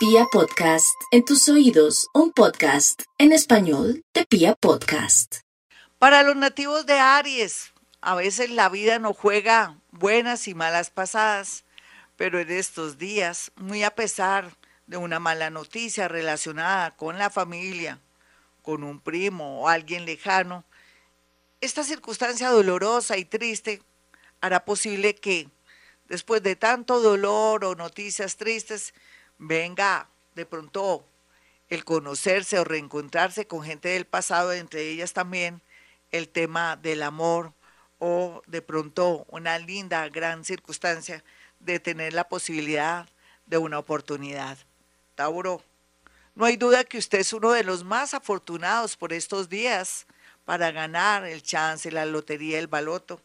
Pia Podcast, en tus oídos, un podcast en español de Pia Podcast. Para los nativos de Aries, a veces la vida nos juega buenas y malas pasadas, pero en estos días, muy a pesar de una mala noticia relacionada con la familia, con un primo o alguien lejano, esta circunstancia dolorosa y triste hará posible que, después de tanto dolor o noticias tristes, venga de pronto el conocerse o reencontrarse con gente del pasado, entre ellas también el tema del amor o de pronto una linda, gran circunstancia de tener la posibilidad de una oportunidad. Tauro, no hay duda que usted es uno de los más afortunados por estos días para ganar el chance, la lotería, el baloto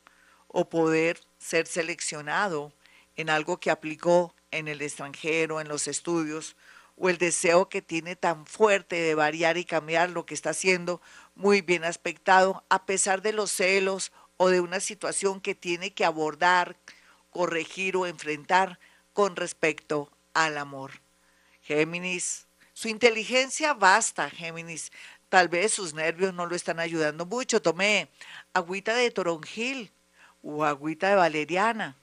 o poder ser seleccionado en algo que aplicó en el extranjero, en los estudios, o el deseo que tiene tan fuerte de variar y cambiar lo que está haciendo muy bien aspectado, a pesar de los celos o de una situación que tiene que abordar, corregir o enfrentar con respecto al amor. Géminis, su inteligencia basta, Géminis. Tal vez sus nervios no lo están ayudando mucho. Tome agüita de toronjil o agüita de valeriana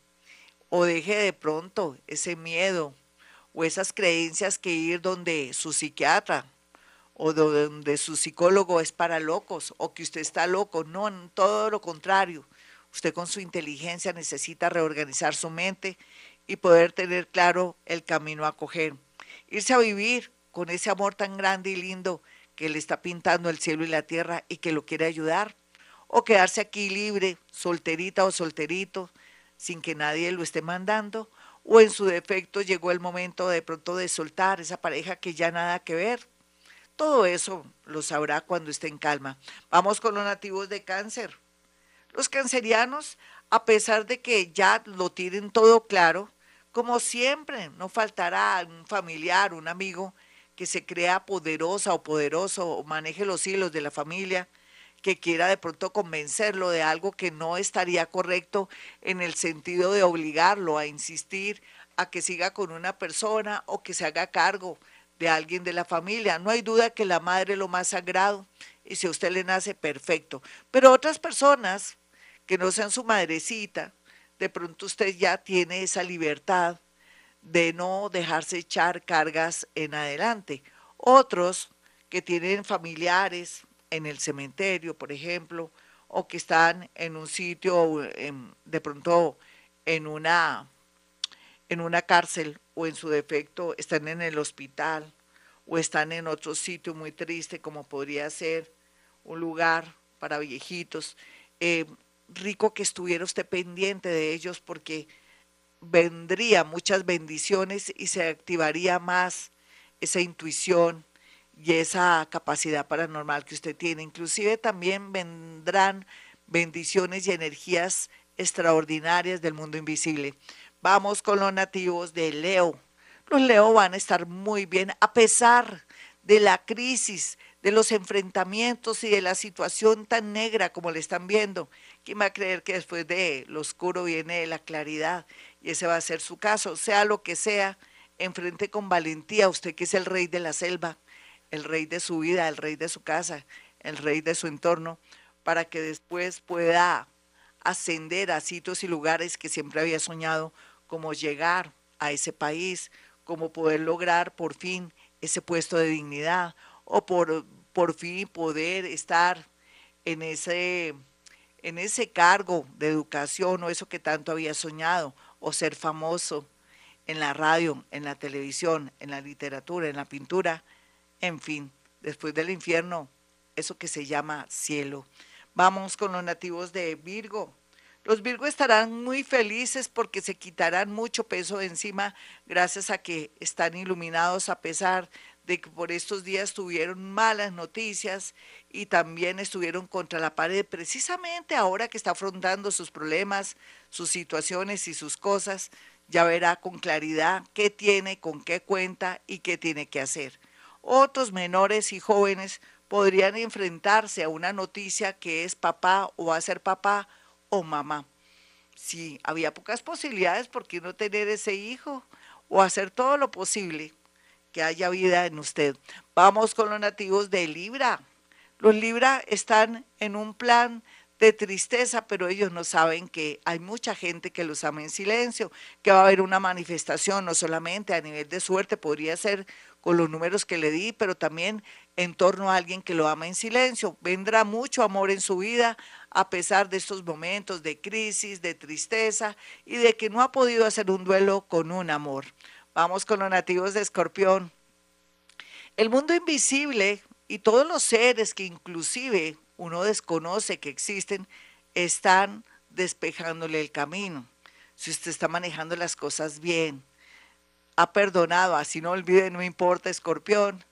o deje de pronto ese miedo o esas creencias que ir donde su psiquiatra o donde su psicólogo es para locos o que usted está loco. No, todo lo contrario. Usted con su inteligencia necesita reorganizar su mente y poder tener claro el camino a coger. Irse a vivir con ese amor tan grande y lindo que le está pintando el cielo y la tierra y que lo quiere ayudar. O quedarse aquí libre, solterita o solterito, sin que nadie lo esté mandando. O en su defecto llegó el momento de pronto de soltar esa pareja que ya nada que ver. Todo eso lo sabrá cuando esté en calma. Vamos con los nativos de cáncer. Los cancerianos, a pesar de que ya lo tienen todo claro, como siempre, no faltará un familiar, un amigo que se crea poderosa o poderoso o maneje los hilos de la familia, que quiera de pronto convencerlo de algo que no estaría correcto en el sentido de obligarlo a insistir a que siga con una persona o que se haga cargo de alguien de la familia. No hay duda que la madre es lo más sagrado y si a usted le nace, perfecto. Pero otras personas que no sean su madrecita, de pronto usted ya tiene esa libertad de no dejarse echar cargas en adelante. Otros que tienen familiares en el cementerio, por ejemplo, o que están en un sitio, de pronto en una, en una cárcel o en su defecto están en el hospital o están en otro sitio muy triste como podría ser un lugar para viejitos. Eh, rico que estuviera usted pendiente de ellos porque vendría muchas bendiciones y se activaría más esa intuición y esa capacidad paranormal que usted tiene. Inclusive también vendrán bendiciones y energías extraordinarias del mundo invisible. Vamos con los nativos de Leo. Los Leo van a estar muy bien a pesar de la crisis, de los enfrentamientos y de la situación tan negra como le están viendo. ¿Quién va a creer que después de lo oscuro viene la claridad? y ese va a ser su caso, sea lo que sea, enfrente con valentía, usted que es el rey de la selva, el rey de su vida, el rey de su casa, el rey de su entorno, para que después pueda ascender a sitios y lugares que siempre había soñado, como llegar a ese país, como poder lograr por fin ese puesto de dignidad o por, por fin poder estar en ese, en ese cargo de educación o eso que tanto había soñado o ser famoso en la radio, en la televisión, en la literatura, en la pintura, en fin, después del infierno, eso que se llama cielo. Vamos con los nativos de Virgo. Los Virgo estarán muy felices porque se quitarán mucho peso de encima gracias a que están iluminados a pesar de que por estos días tuvieron malas noticias y también estuvieron contra la pared, precisamente ahora que está afrontando sus problemas, sus situaciones y sus cosas, ya verá con claridad qué tiene, con qué cuenta y qué tiene que hacer. Otros menores y jóvenes podrían enfrentarse a una noticia que es papá o va a ser papá o mamá. Si había pocas posibilidades, ¿por qué no tener ese hijo? O hacer todo lo posible que haya vida en usted. Vamos con los nativos de Libra. Los Libra están en un plan de tristeza, pero ellos no saben que hay mucha gente que los ama en silencio, que va a haber una manifestación, no solamente a nivel de suerte, podría ser con los números que le di, pero también en torno a alguien que lo ama en silencio. Vendrá mucho amor en su vida a pesar de estos momentos de crisis, de tristeza y de que no ha podido hacer un duelo con un amor. Vamos con los nativos de Escorpión. El mundo invisible y todos los seres que inclusive uno desconoce que existen, están despejándole el camino. Si usted está manejando las cosas bien, ha perdonado, así no olvide, no importa, escorpión,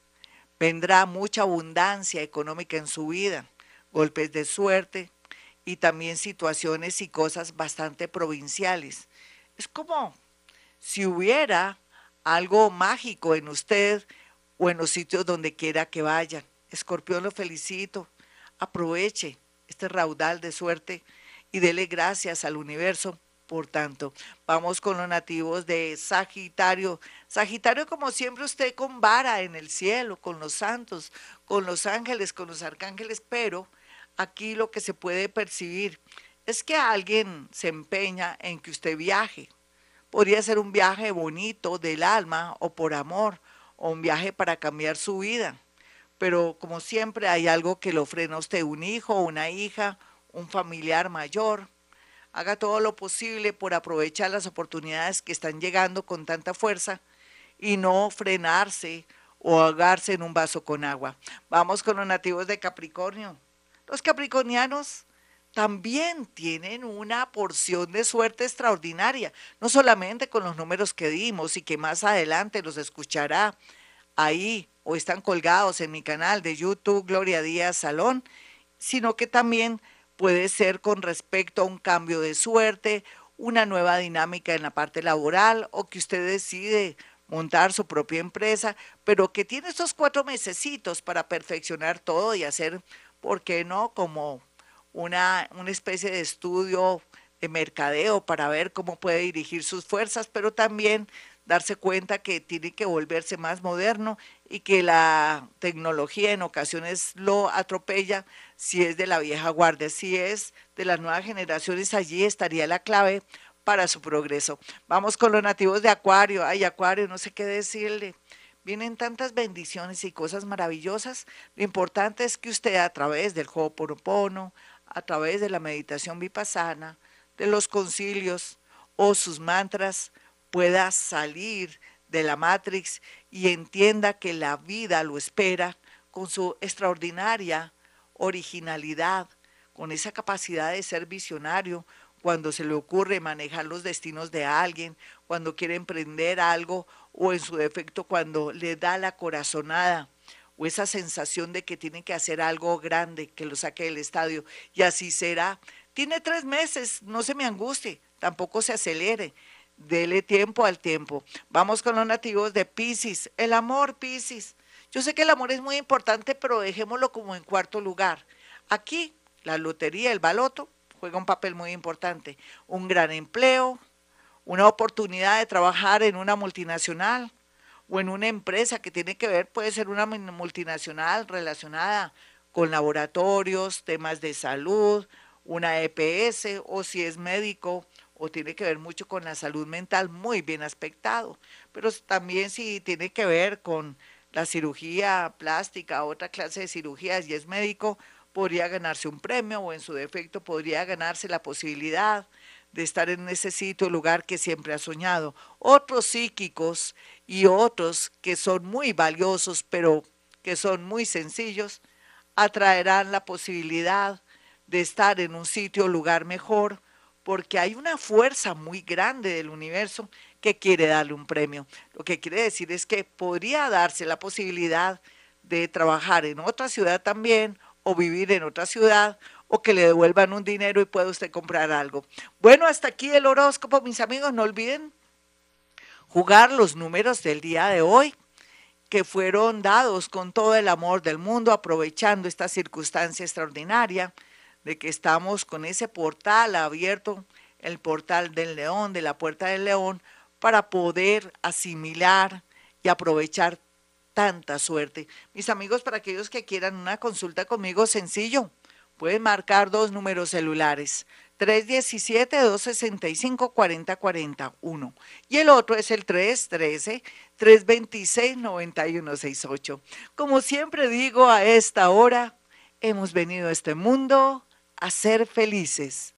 vendrá mucha abundancia económica en su vida, golpes de suerte y también situaciones y cosas bastante provinciales. Es como si hubiera algo mágico en usted o en los sitios donde quiera que vaya. Escorpión, lo felicito aproveche este raudal de suerte y dele gracias al universo. Por tanto, vamos con los nativos de Sagitario. Sagitario, como siempre, usted con vara en el cielo, con los santos, con los ángeles, con los arcángeles, pero aquí lo que se puede percibir es que alguien se empeña en que usted viaje. Podría ser un viaje bonito del alma o por amor, o un viaje para cambiar su vida pero como siempre hay algo que lo frena usted, un hijo, una hija, un familiar mayor. Haga todo lo posible por aprovechar las oportunidades que están llegando con tanta fuerza y no frenarse o ahogarse en un vaso con agua. Vamos con los nativos de Capricornio. Los capricornianos también tienen una porción de suerte extraordinaria, no solamente con los números que dimos y que más adelante los escuchará ahí o están colgados en mi canal de YouTube Gloria Díaz Salón, sino que también puede ser con respecto a un cambio de suerte, una nueva dinámica en la parte laboral o que usted decide montar su propia empresa, pero que tiene estos cuatro mesecitos para perfeccionar todo y hacer, ¿por qué no?, como una, una especie de estudio de mercadeo para ver cómo puede dirigir sus fuerzas, pero también darse cuenta que tiene que volverse más moderno y que la tecnología en ocasiones lo atropella si es de la vieja guardia, si es de las nuevas generaciones, allí estaría la clave para su progreso. Vamos con los nativos de Acuario. Ay, Acuario, no sé qué decirle. Vienen tantas bendiciones y cosas maravillosas. Lo importante es que usted a través del Ho'oponopono, a través de la meditación vipassana, de los concilios o sus mantras, pueda salir de la Matrix y entienda que la vida lo espera con su extraordinaria originalidad, con esa capacidad de ser visionario cuando se le ocurre manejar los destinos de alguien, cuando quiere emprender algo o en su defecto cuando le da la corazonada o esa sensación de que tiene que hacer algo grande que lo saque del estadio y así será. Tiene tres meses, no se me angustie, tampoco se acelere. Dele tiempo al tiempo. Vamos con los nativos de Pisces. El amor, Pisces. Yo sé que el amor es muy importante, pero dejémoslo como en cuarto lugar. Aquí, la lotería, el baloto, juega un papel muy importante. Un gran empleo, una oportunidad de trabajar en una multinacional o en una empresa que tiene que ver, puede ser una multinacional relacionada con laboratorios, temas de salud, una EPS o si es médico o tiene que ver mucho con la salud mental, muy bien aspectado, pero también si tiene que ver con la cirugía plástica, otra clase de cirugías y es médico, podría ganarse un premio o en su defecto podría ganarse la posibilidad de estar en ese sitio, lugar que siempre ha soñado. Otros psíquicos y otros que son muy valiosos, pero que son muy sencillos, atraerán la posibilidad de estar en un sitio, lugar mejor, porque hay una fuerza muy grande del universo que quiere darle un premio. Lo que quiere decir es que podría darse la posibilidad de trabajar en otra ciudad también o vivir en otra ciudad o que le devuelvan un dinero y pueda usted comprar algo. Bueno, hasta aquí el horóscopo, mis amigos. No olviden jugar los números del día de hoy que fueron dados con todo el amor del mundo, aprovechando esta circunstancia extraordinaria de que estamos con ese portal abierto, el portal del león, de la puerta del león, para poder asimilar y aprovechar tanta suerte. Mis amigos, para aquellos que quieran una consulta conmigo, sencillo, pueden marcar dos números celulares. 317-265-4041. Y el otro es el 313-326-9168. Como siempre digo, a esta hora hemos venido a este mundo a ser felices.